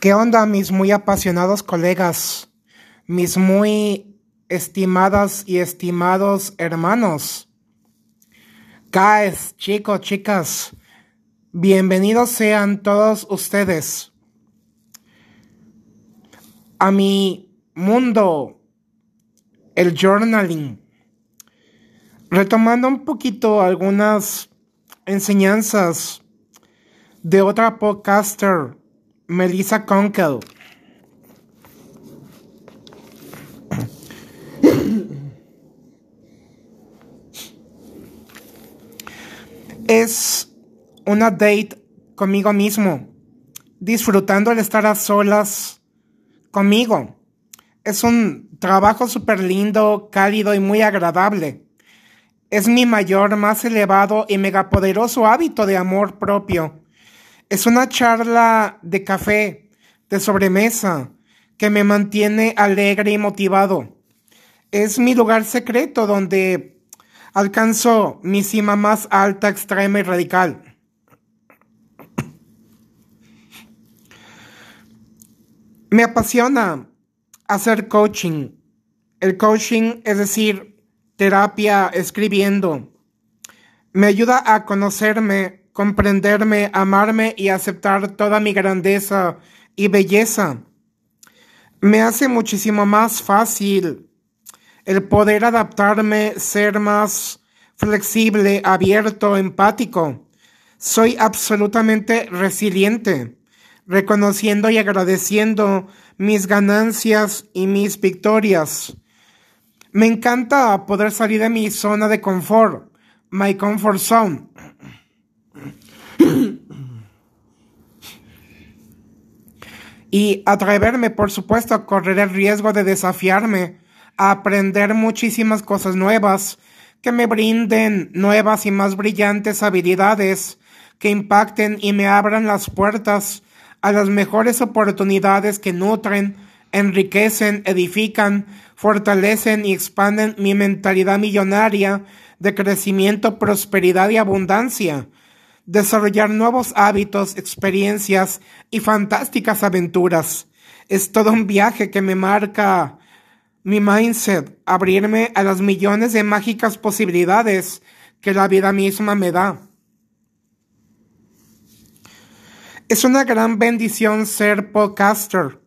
¿Qué onda, mis muy apasionados colegas? Mis muy estimadas y estimados hermanos. Guys, chicos, chicas, bienvenidos sean todos ustedes a mi mundo, el journaling. Retomando un poquito algunas enseñanzas de otra podcaster Melissa Conkel. Es una date conmigo mismo, disfrutando el estar a solas conmigo. Es un trabajo súper lindo, cálido y muy agradable. Es mi mayor, más elevado y megapoderoso hábito de amor propio es una charla de café, de sobremesa, que me mantiene alegre y motivado. Es mi lugar secreto donde alcanzo mi cima más alta, extrema y radical. Me apasiona hacer coaching. El coaching, es decir, terapia escribiendo, me ayuda a conocerme comprenderme, amarme y aceptar toda mi grandeza y belleza. Me hace muchísimo más fácil el poder adaptarme, ser más flexible, abierto, empático. Soy absolutamente resiliente, reconociendo y agradeciendo mis ganancias y mis victorias. Me encanta poder salir de mi zona de confort, my comfort zone, y atreverme, por supuesto, a correr el riesgo de desafiarme, a aprender muchísimas cosas nuevas que me brinden nuevas y más brillantes habilidades que impacten y me abran las puertas a las mejores oportunidades que nutren, enriquecen, edifican, fortalecen y expanden mi mentalidad millonaria de crecimiento, prosperidad y abundancia desarrollar nuevos hábitos, experiencias y fantásticas aventuras. Es todo un viaje que me marca mi mindset, abrirme a las millones de mágicas posibilidades que la vida misma me da. Es una gran bendición ser podcaster,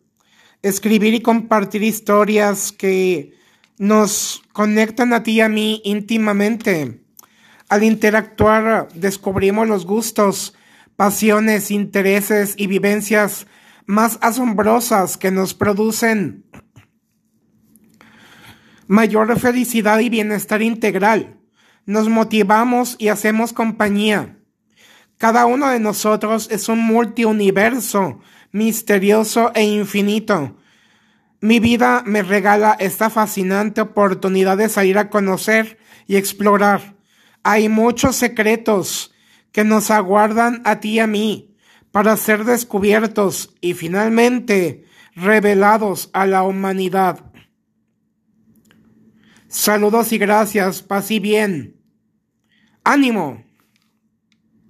escribir y compartir historias que nos conectan a ti y a mí íntimamente al interactuar descubrimos los gustos, pasiones, intereses y vivencias más asombrosas que nos producen mayor felicidad y bienestar integral. Nos motivamos y hacemos compañía. Cada uno de nosotros es un multiuniverso misterioso e infinito. Mi vida me regala esta fascinante oportunidad de salir a conocer y explorar hay muchos secretos que nos aguardan a ti y a mí para ser descubiertos y finalmente revelados a la humanidad. Saludos y gracias, paz y bien. ¡Ánimo!